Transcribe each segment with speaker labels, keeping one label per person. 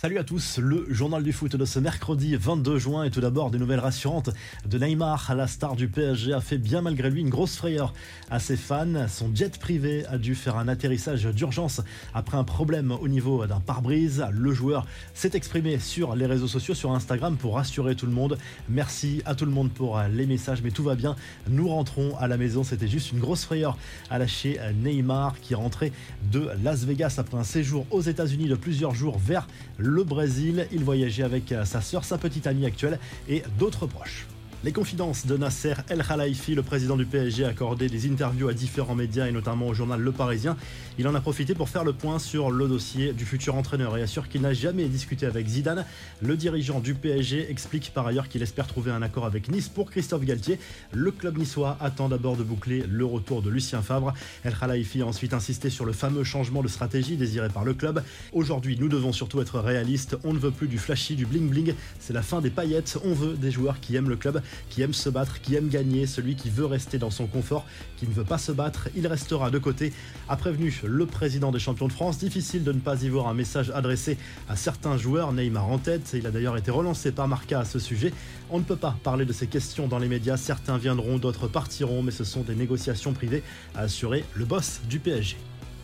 Speaker 1: Salut à tous, le journal du foot de ce mercredi 22 juin et tout d'abord des nouvelles rassurantes de Neymar. La star du PSG a fait bien malgré lui une grosse frayeur à ses fans. Son jet privé a dû faire un atterrissage d'urgence après un problème au niveau d'un pare-brise. Le joueur s'est exprimé sur les réseaux sociaux, sur Instagram pour rassurer tout le monde. Merci à tout le monde pour les messages, mais tout va bien. Nous rentrons à la maison. C'était juste une grosse frayeur à lâcher Neymar qui rentrait de Las Vegas après un séjour aux États-Unis de plusieurs jours vers le Brésil. Il voyageait avec sa sœur, sa petite amie actuelle et d'autres proches. Les confidences de Nasser El Khelaifi, le président du PSG, accordé des interviews à différents médias et notamment au journal Le Parisien. Il en a profité pour faire le point sur le dossier du futur entraîneur et assure qu'il n'a jamais discuté avec Zidane. Le dirigeant du PSG explique par ailleurs qu'il espère trouver un accord avec Nice pour Christophe Galtier. Le club niçois attend d'abord de boucler le retour de Lucien Favre. El Khelaifi a ensuite insisté sur le fameux changement de stratégie désiré par le club. Aujourd'hui, nous devons surtout être réalistes. On ne veut plus du flashy, du bling bling. C'est la fin des paillettes. On veut des joueurs qui aiment le club qui aime se battre, qui aime gagner, celui qui veut rester dans son confort, qui ne veut pas se battre, il restera de côté, a prévenu le président des champions de France. Difficile de ne pas y voir un message adressé à certains joueurs, Neymar en tête, il a d'ailleurs été relancé par Marca à ce sujet. On ne peut pas parler de ces questions dans les médias, certains viendront, d'autres partiront, mais ce sont des négociations privées, a assuré le boss du PSG.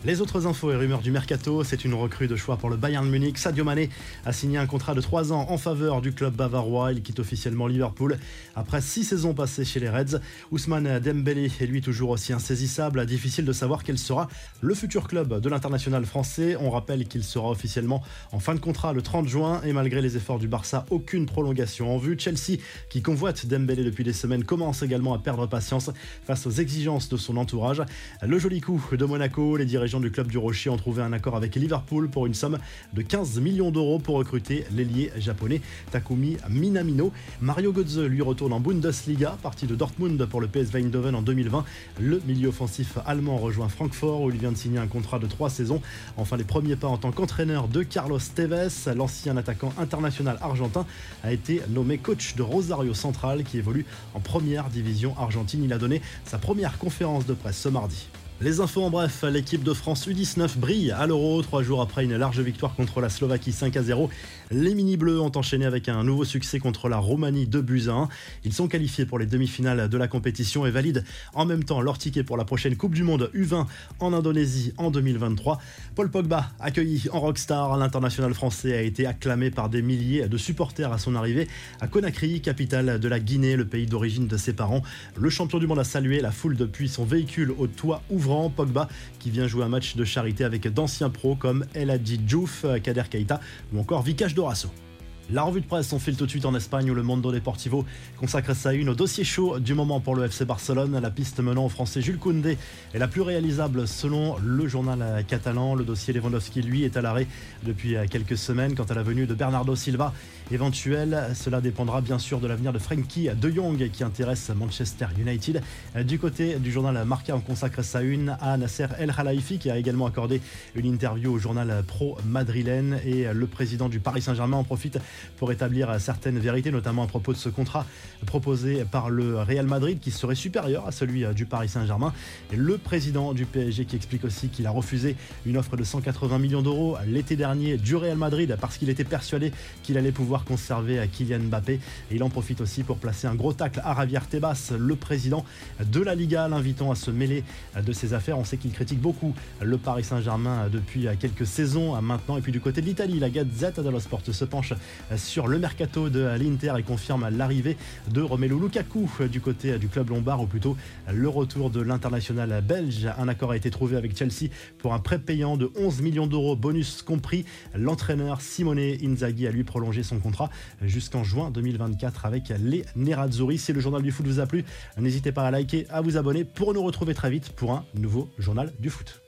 Speaker 1: Les autres infos et rumeurs du mercato, c'est une recrue de choix pour le Bayern Munich. Sadio Mané a signé un contrat de 3 ans en faveur du club bavarois. Il quitte officiellement Liverpool après 6 saisons passées chez les Reds. Ousmane Dembélé est lui toujours aussi insaisissable. Difficile de savoir quel sera le futur club de l'international français. On rappelle qu'il sera officiellement en fin de contrat le 30 juin et malgré les efforts du Barça, aucune prolongation en vue. Chelsea, qui convoite Dembélé depuis des semaines, commence également à perdre patience face aux exigences de son entourage. Le joli coup de Monaco, les dirigeants du club du Rocher ont trouvé un accord avec Liverpool pour une somme de 15 millions d'euros pour recruter l'ailier japonais Takumi Minamino. Mario Götze lui retourne en Bundesliga, parti de Dortmund pour le PSV Eindhoven en 2020. Le milieu offensif allemand rejoint Francfort où il vient de signer un contrat de trois saisons. Enfin, les premiers pas en tant qu'entraîneur de Carlos Tevez, l'ancien attaquant international argentin, a été nommé coach de Rosario Central qui évolue en première division argentine. Il a donné sa première conférence de presse ce mardi. Les infos en bref, l'équipe de France U19 brille à l'Euro, trois jours après une large victoire contre la Slovaquie 5 à 0. Les mini-bleus ont enchaîné avec un nouveau succès contre la Roumanie 2 buts 1. Ils sont qualifiés pour les demi-finales de la compétition et valident en même temps leur ticket pour la prochaine Coupe du Monde U20 en Indonésie en 2023. Paul Pogba, accueilli en rockstar, l'international français a été acclamé par des milliers de supporters à son arrivée à Conakry, capitale de la Guinée, le pays d'origine de ses parents. Le champion du monde a salué la foule depuis son véhicule au toit ouvert Pogba qui vient jouer un match de charité avec d'anciens pros comme El Hadji Kader Keita ou encore Vikash Dorasso. La revue de presse, on file tout de suite en Espagne où le Mondo Deportivo consacre sa une au dossier chaud du moment pour le FC Barcelone. La piste menant au français Jules Koundé est la plus réalisable selon le journal catalan. Le dossier Lewandowski, lui, est à l'arrêt depuis quelques semaines. Quant à la venue de Bernardo Silva, éventuelle, cela dépendra bien sûr de l'avenir de Frankie de Jong qui intéresse Manchester United. Du côté du journal Marca, on consacre sa une à Nasser El Khelaifi qui a également accordé une interview au journal pro madrilène et le président du Paris Saint-Germain en profite pour établir certaines vérités, notamment à propos de ce contrat proposé par le Real Madrid qui serait supérieur à celui du Paris Saint-Germain. Le président du PSG qui explique aussi qu'il a refusé une offre de 180 millions d'euros l'été dernier du Real Madrid parce qu'il était persuadé qu'il allait pouvoir conserver Kylian Mbappé. Et il en profite aussi pour placer un gros tacle à Javier Tebas, le président de la Liga, l'invitant à se mêler de ses affaires. On sait qu'il critique beaucoup le Paris Saint-Germain depuis quelques saisons maintenant. Et puis du côté de l'Italie, la Gazette dello Sport se penche sur le mercato de l'Inter et confirme l'arrivée de Romelu Lukaku du côté du club lombard ou plutôt le retour de l'international belge. Un accord a été trouvé avec Chelsea pour un prêt payant de 11 millions d'euros, bonus compris. L'entraîneur Simone Inzaghi a lui prolongé son jusqu'en juin 2024 avec les Nerazzurri. Si le journal du foot vous a plu, n'hésitez pas à liker, à vous abonner pour nous retrouver très vite pour un nouveau journal du foot.